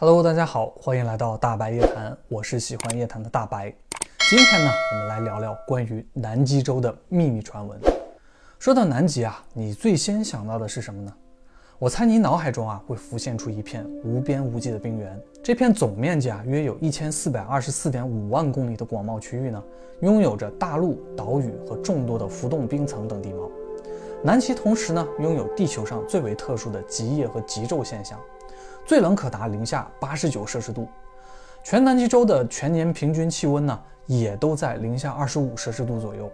Hello，大家好，欢迎来到大白夜谈，我是喜欢夜谈的大白。今天呢，我们来聊聊关于南极洲的秘密传闻。说到南极啊，你最先想到的是什么呢？我猜你脑海中啊会浮现出一片无边无际的冰原。这片总面积啊约有一千四百二十四点五万公里的广袤区域呢，拥有着大陆、岛屿和众多的浮动冰层等地貌。南极同时呢，拥有地球上最为特殊的极夜和极昼现象，最冷可达零下八十九摄氏度。全南极洲的全年平均气温呢，也都在零下二十五摄氏度左右。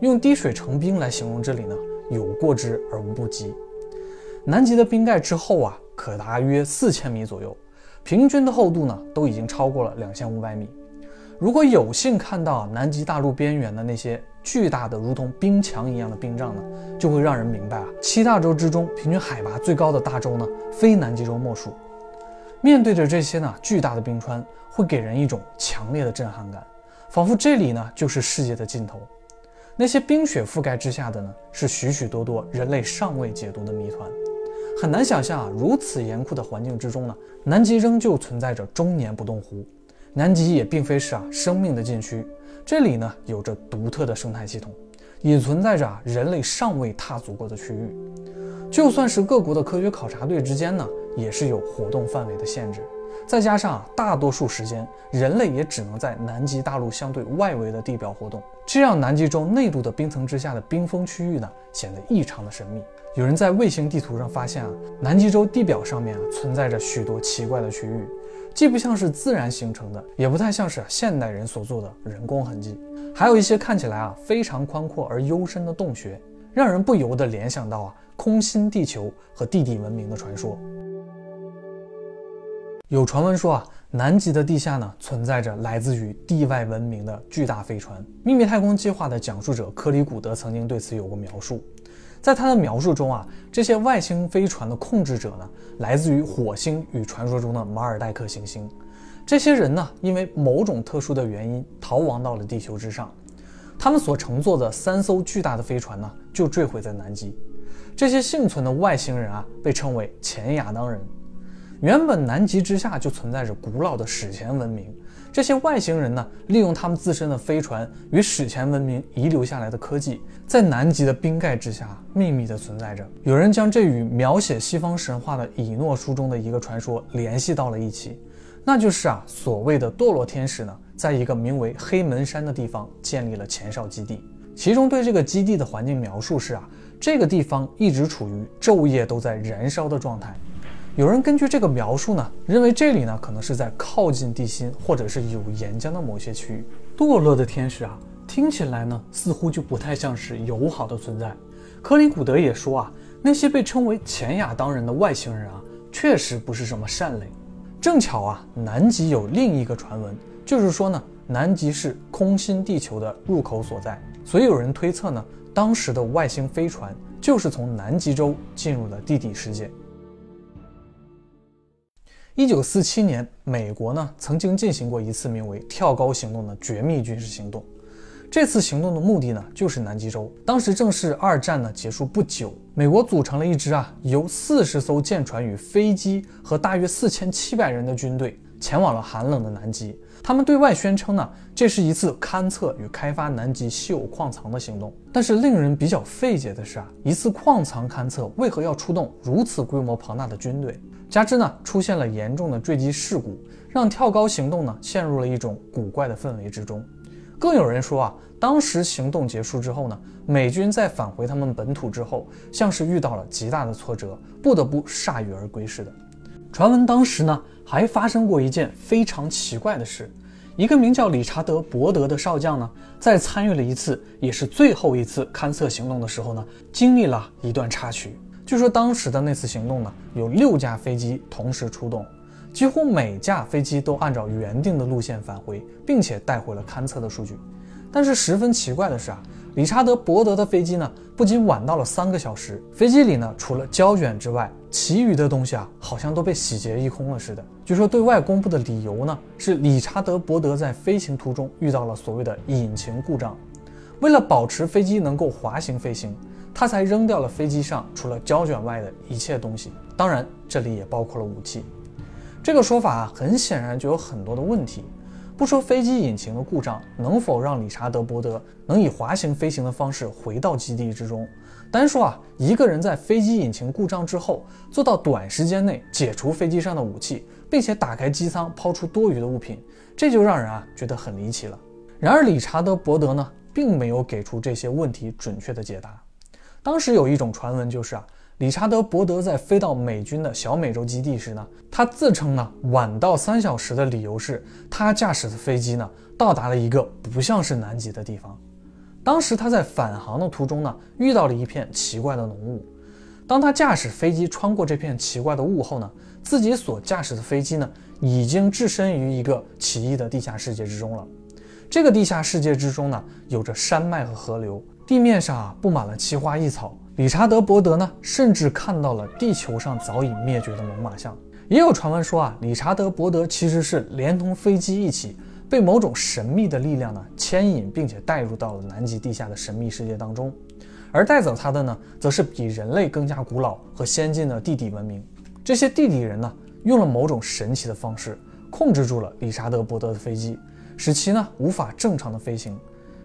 用滴水成冰来形容这里呢，有过之而无不及。南极的冰盖之厚啊，可达约四千米左右，平均的厚度呢，都已经超过了两千五百米。如果有幸看到南极大陆边缘的那些巨大的如同冰墙一样的冰障呢，就会让人明白啊，七大洲之中平均海拔最高的大洲呢，非南极洲莫属。面对着这些呢巨大的冰川，会给人一种强烈的震撼感，仿佛这里呢就是世界的尽头。那些冰雪覆盖之下的呢，是许许多多人类尚未解读的谜团。很难想象啊，如此严酷的环境之中呢，南极仍旧存在着终年不动湖。南极也并非是啊生命的禁区，这里呢有着独特的生态系统，也存在着啊人类尚未踏足过的区域。就算是各国的科学考察队之间呢，也是有活动范围的限制。再加上啊大多数时间人类也只能在南极大陆相对外围的地表活动，这让南极洲内陆的冰层之下的冰封区域呢显得异常的神秘。有人在卫星地图上发现啊，南极洲地表上面啊存在着许多奇怪的区域。既不像是自然形成的，也不太像是现代人所做的人工痕迹，还有一些看起来啊非常宽阔而幽深的洞穴，让人不由得联想到啊空心地球和地底文明的传说。有传闻说啊，南极的地下呢存在着来自于地外文明的巨大飞船。秘密太空计划的讲述者科里古德曾经对此有过描述。在他的描述中啊，这些外星飞船的控制者呢，来自于火星与传说中的马尔代克行星。这些人呢，因为某种特殊的原因逃亡到了地球之上。他们所乘坐的三艘巨大的飞船呢，就坠毁在南极。这些幸存的外星人啊，被称为前亚当人。原本南极之下就存在着古老的史前文明。这些外星人呢，利用他们自身的飞船与史前文明遗留下来的科技，在南极的冰盖之下秘密的存在着。有人将这与描写西方神话的以诺书中的一个传说联系到了一起，那就是啊，所谓的堕落天使呢，在一个名为黑门山的地方建立了前哨基地。其中对这个基地的环境描述是啊，这个地方一直处于昼夜都在燃烧的状态。有人根据这个描述呢，认为这里呢可能是在靠近地心或者是有岩浆的某些区域。堕落的天使啊，听起来呢似乎就不太像是友好的存在。克里古德也说啊，那些被称为前亚当人的外星人啊，确实不是什么善类。正巧啊，南极有另一个传闻，就是说呢，南极是空心地球的入口所在，所以有人推测呢，当时的外星飞船就是从南极洲进入了地底世界。一九四七年，美国呢曾经进行过一次名为“跳高行动”的绝密军事行动。这次行动的目的呢，就是南极洲。当时正是二战呢结束不久，美国组成了一支啊由四十艘舰船与飞机和大约四千七百人的军队，前往了寒冷的南极。他们对外宣称呢，这是一次勘测与开发南极稀有矿藏的行动。但是令人比较费解的是啊，一次矿藏勘测为何要出动如此规模庞大的军队？加之呢，出现了严重的坠机事故，让跳高行动呢陷入了一种古怪的氛围之中。更有人说啊，当时行动结束之后呢，美军在返回他们本土之后，像是遇到了极大的挫折，不得不铩羽而归似的。传闻当时呢，还发生过一件非常奇怪的事：一个名叫理查德·伯德的少将呢，在参与了一次也是最后一次勘测行动的时候呢，经历了一段插曲。据说当时的那次行动呢，有六架飞机同时出动，几乎每架飞机都按照原定的路线返回，并且带回了勘测的数据。但是十分奇怪的是啊，理查德·伯德的飞机呢，不仅晚到了三个小时，飞机里呢除了胶卷之外，其余的东西啊，好像都被洗劫一空了似的。据说对外公布的理由呢，是理查德·伯德在飞行途中遇到了所谓的引擎故障，为了保持飞机能够滑行飞行。他才扔掉了飞机上除了胶卷外的一切东西，当然这里也包括了武器。这个说法啊，很显然就有很多的问题。不说飞机引擎的故障能否让理查德·伯德能以滑行飞行的方式回到基地之中，单说啊，一个人在飞机引擎故障之后做到短时间内解除飞机上的武器，并且打开机舱抛出多余的物品，这就让人啊觉得很离奇了。然而理查德·伯德呢，并没有给出这些问题准确的解答。当时有一种传闻就是啊。理查德·伯德在飞到美军的小美洲基地时呢，他自称呢晚到三小时的理由是他驾驶的飞机呢到达了一个不像是南极的地方。当时他在返航的途中呢遇到了一片奇怪的浓雾。当他驾驶飞机穿过这片奇怪的雾后呢，自己所驾驶的飞机呢已经置身于一个奇异的地下世界之中了。这个地下世界之中呢有着山脉和河流，地面上啊布满了奇花异草。理查德·伯德呢，甚至看到了地球上早已灭绝的猛犸象。也有传闻说啊，理查德·伯德其实是连同飞机一起被某种神秘的力量呢牵引，并且带入到了南极地下的神秘世界当中。而带走他的呢，则是比人类更加古老和先进的地底文明。这些地底人呢，用了某种神奇的方式控制住了理查德·伯德的飞机，使其呢无法正常的飞行。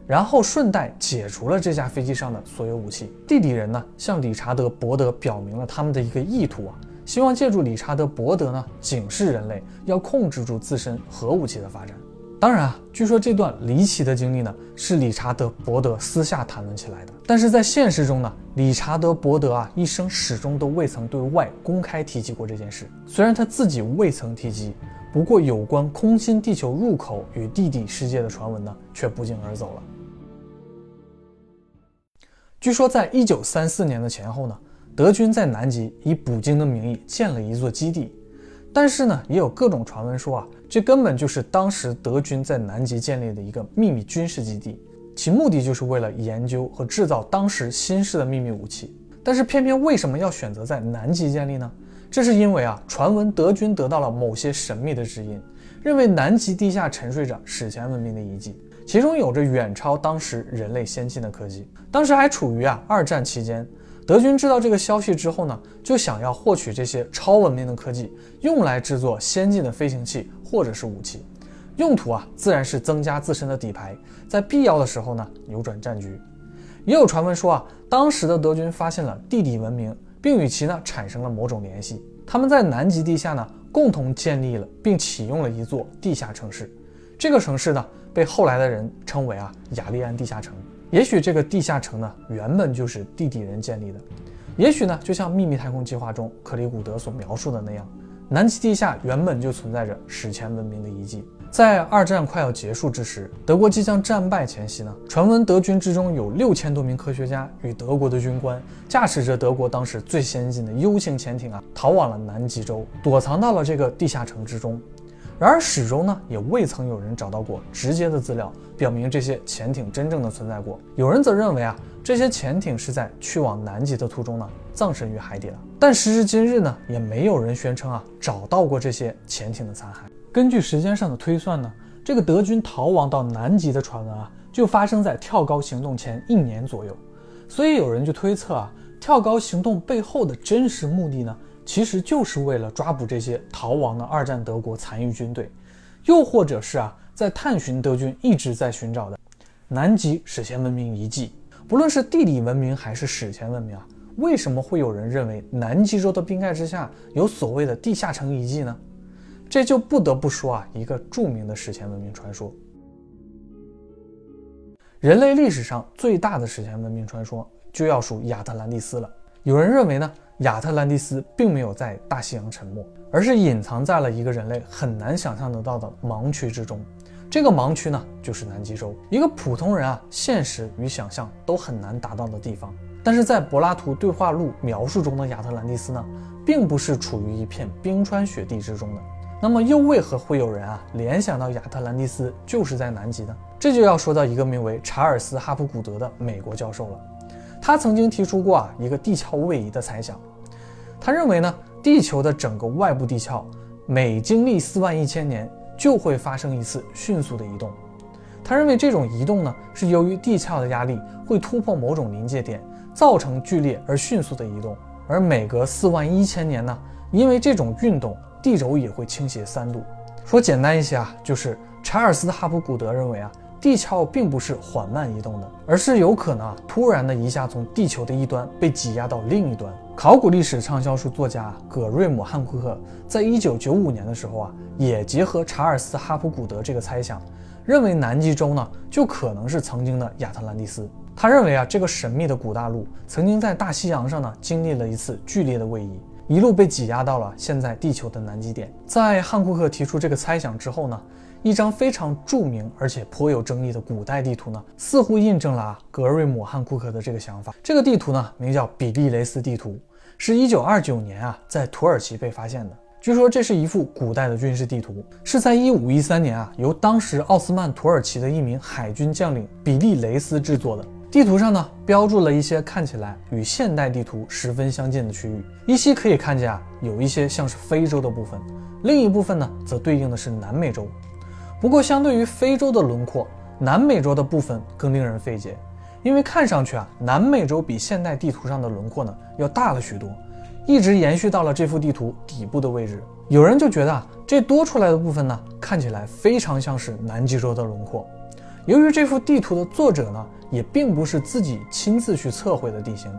然后顺带解除了这架飞机上的所有武器。地底人呢，向理查德·伯德表明了他们的一个意图啊，希望借助理查德·伯德呢，警示人类要控制住自身核武器的发展。当然啊，据说这段离奇的经历呢，是理查德·伯德私下谈论起来的。但是在现实中呢，理查德·伯德啊，一生始终都未曾对外公开提及过这件事。虽然他自己未曾提及，不过有关空心地球入口与地底世界的传闻呢，却不胫而走了。据说，在一九三四年的前后呢，德军在南极以捕鲸的名义建了一座基地。但是呢，也有各种传闻说啊，这根本就是当时德军在南极建立的一个秘密军事基地，其目的就是为了研究和制造当时新式的秘密武器。但是偏偏为什么要选择在南极建立呢？这是因为啊，传闻德军得到了某些神秘的指引，认为南极地下沉睡着史前文明的遗迹。其中有着远超当时人类先进的科技。当时还处于啊二战期间，德军知道这个消息之后呢，就想要获取这些超文明的科技，用来制作先进的飞行器或者是武器。用途啊，自然是增加自身的底牌，在必要的时候呢，扭转战局。也有传闻说啊，当时的德军发现了地底文明，并与其呢产生了某种联系。他们在南极地下呢，共同建立了并启用了一座地下城市。这个城市呢？被后来的人称为啊雅利安地下城。也许这个地下城呢，原本就是地底人建立的。也许呢，就像秘密太空计划中克里古德所描述的那样，南极地下原本就存在着史前文明的遗迹。在二战快要结束之时，德国即将战败前夕呢，传闻德军之中有六千多名科学家与德国的军官，驾驶着德国当时最先进的 U 型潜艇啊，逃往了南极洲，躲藏到了这个地下城之中。然而始终呢，也未曾有人找到过直接的资料，表明这些潜艇真正的存在过。有人则认为啊，这些潜艇是在去往南极的途中呢，葬身于海底了。但时至今日呢，也没有人宣称啊，找到过这些潜艇的残骸。根据时间上的推算呢，这个德军逃亡到南极的传闻啊，就发生在跳高行动前一年左右。所以有人就推测啊，跳高行动背后的真实目的呢？其实就是为了抓捕这些逃亡的二战德国残余军队，又或者是啊，在探寻德军一直在寻找的南极史前文明遗迹。不论是地理文明还是史前文明啊，为什么会有人认为南极洲的冰盖之下有所谓的地下城遗迹呢？这就不得不说啊，一个著名的史前文明传说。人类历史上最大的史前文明传说就要数亚特兰蒂斯了。有人认为呢？亚特兰蒂斯并没有在大西洋沉没，而是隐藏在了一个人类很难想象得到的盲区之中。这个盲区呢，就是南极洲，一个普通人啊，现实与想象都很难达到的地方。但是在柏拉图对话录描述中的亚特兰蒂斯呢，并不是处于一片冰川雪地之中的。那么又为何会有人啊联想到亚特兰蒂斯就是在南极呢？这就要说到一个名为查尔斯·哈普古德的美国教授了。他曾经提出过啊一个地壳位移的猜想，他认为呢地球的整个外部地壳每经历四万一千年就会发生一次迅速的移动。他认为这种移动呢是由于地壳的压力会突破某种临界点，造成剧烈而迅速的移动。而每隔四万一千年呢因为这种运动，地轴也会倾斜三度。说简单一些啊，就是查尔斯·哈普古德认为啊，地壳并不是缓慢移动的，而是有可能啊突然的一下从地球的一端被挤压到另一端。考古历史畅销书作家葛瑞姆·汉库克在一九九五年的时候啊，也结合查尔斯·哈普古德这个猜想，认为南极洲呢就可能是曾经的亚特兰蒂斯。他认为啊，这个神秘的古大陆曾经在大西洋上呢经历了一次剧烈的位移。一路被挤压到了现在地球的南极点。在汉库克提出这个猜想之后呢，一张非常著名而且颇有争议的古代地图呢，似乎印证了啊格瑞姆汉库克的这个想法。这个地图呢，名叫比利雷斯地图，是一九二九年啊，在土耳其被发现的。据说这是一幅古代的军事地图，是在一五一三年啊，由当时奥斯曼土耳其的一名海军将领比利雷斯制作的。地图上呢，标注了一些看起来与现代地图十分相近的区域，依稀可以看见啊，有一些像是非洲的部分，另一部分呢，则对应的是南美洲。不过，相对于非洲的轮廓，南美洲的部分更令人费解，因为看上去啊，南美洲比现代地图上的轮廓呢要大了许多，一直延续到了这幅地图底部的位置。有人就觉得啊，这多出来的部分呢，看起来非常像是南极洲的轮廓。由于这幅地图的作者呢，也并不是自己亲自去测绘的地形，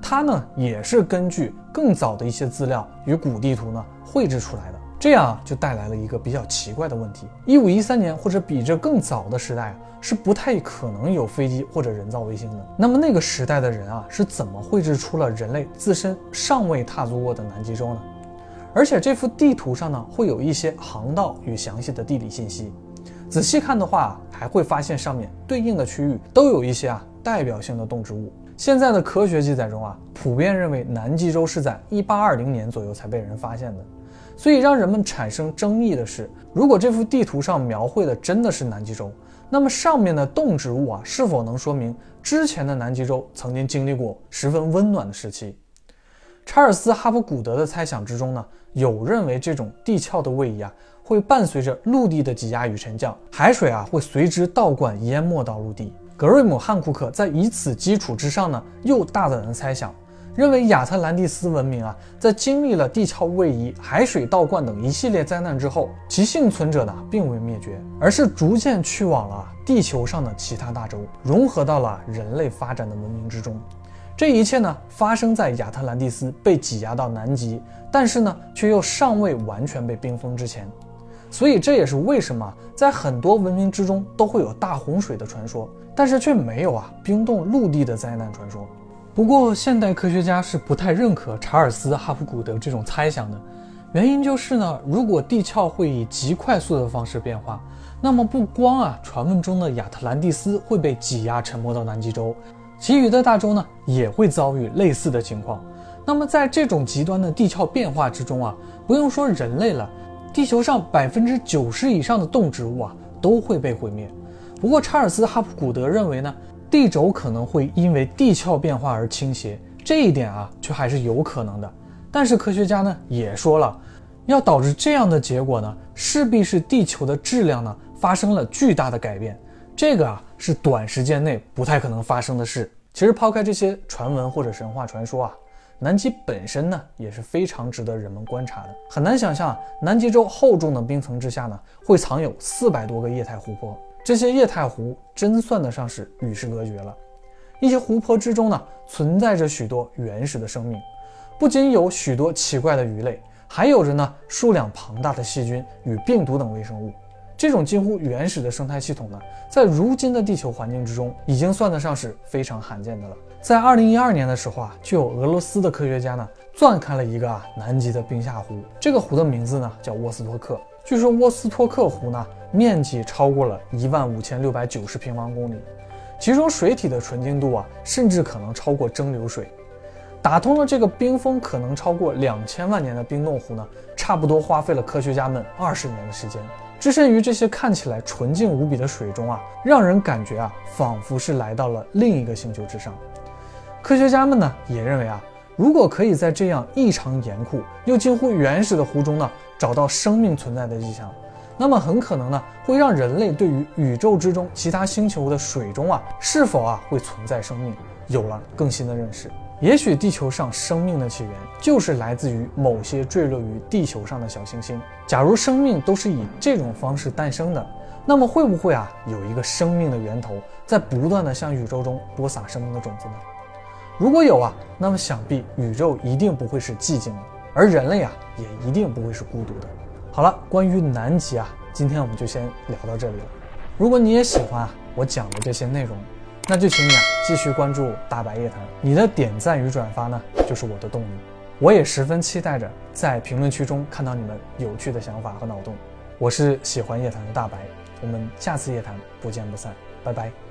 他呢也是根据更早的一些资料与古地图呢绘制出来的，这样就带来了一个比较奇怪的问题：一五一三年或者比这更早的时代啊，是不太可能有飞机或者人造卫星的。那么那个时代的人啊，是怎么绘制出了人类自身尚未踏足过的南极洲呢？而且这幅地图上呢，会有一些航道与详细的地理信息。仔细看的话，还会发现上面对应的区域都有一些啊代表性的动植物。现在的科学记载中啊，普遍认为南极洲是在一八二零年左右才被人发现的。所以让人们产生争议的是，如果这幅地图上描绘的真的是南极洲，那么上面的动植物啊，是否能说明之前的南极洲曾经经历过十分温暖的时期？查尔斯·哈普古德的猜想之中呢，有认为这种地壳的位移啊。会伴随着陆地的挤压与沉降，海水啊会随之倒灌淹没到陆地。格瑞姆汉库克在以此基础之上呢，又大胆的猜想，认为亚特兰蒂斯文明啊，在经历了地壳位移、海水倒灌等一系列灾难之后，其幸存者呢并未灭绝，而是逐渐去往了地球上的其他大洲，融合到了人类发展的文明之中。这一切呢，发生在亚特兰蒂斯被挤压到南极，但是呢，却又尚未完全被冰封之前。所以这也是为什么在很多文明之中都会有大洪水的传说，但是却没有啊冰冻陆地的灾难传说。不过现代科学家是不太认可查尔斯·哈普古德这种猜想的，原因就是呢，如果地壳会以极快速的方式变化，那么不光啊传闻中的亚特兰蒂斯会被挤压沉没到南极洲，其余的大洲呢也会遭遇类似的情况。那么在这种极端的地壳变化之中啊，不用说人类了。地球上百分之九十以上的动植物啊都会被毁灭。不过查尔斯·哈普古德认为呢，地轴可能会因为地壳变化而倾斜，这一点啊却还是有可能的。但是科学家呢也说了，要导致这样的结果呢，势必是地球的质量呢发生了巨大的改变，这个啊是短时间内不太可能发生的事。其实抛开这些传闻或者神话传说啊。南极本身呢也是非常值得人们观察的。很难想象，南极洲厚重的冰层之下呢，会藏有四百多个液态湖泊。这些液态湖真算得上是与世隔绝了。一些湖泊之中呢，存在着许多原始的生命，不仅有许多奇怪的鱼类，还有着呢数量庞大的细菌与病毒等微生物。这种近乎原始的生态系统呢，在如今的地球环境之中，已经算得上是非常罕见的了。在二零一二年的时候啊，就有俄罗斯的科学家呢钻开了一个啊南极的冰下湖。这个湖的名字呢叫沃斯托克。据说沃斯托克湖呢面积超过了一万五千六百九十平方公里，其中水体的纯净度啊甚至可能超过蒸馏水。打通了这个冰封可能超过两千万年的冰冻湖呢，差不多花费了科学家们二十年的时间。置身于这些看起来纯净无比的水中啊，让人感觉啊仿佛是来到了另一个星球之上。科学家们呢也认为啊，如果可以在这样异常严酷又近乎原始的湖中呢找到生命存在的迹象，那么很可能呢会让人类对于宇宙之中其他星球的水中啊是否啊会存在生命有了更新的认识。也许地球上生命的起源就是来自于某些坠落于地球上的小行星。假如生命都是以这种方式诞生的，那么会不会啊有一个生命的源头在不断的向宇宙中播撒生命的种子呢？如果有啊，那么想必宇宙一定不会是寂静的，而人类啊也一定不会是孤独的。好了，关于南极啊，今天我们就先聊到这里了。如果你也喜欢啊我讲的这些内容，那就请你啊继续关注大白夜谈，你的点赞与转发呢就是我的动力。我也十分期待着在评论区中看到你们有趣的想法和脑洞。我是喜欢夜谈的大白，我们下次夜谈不见不散，拜拜。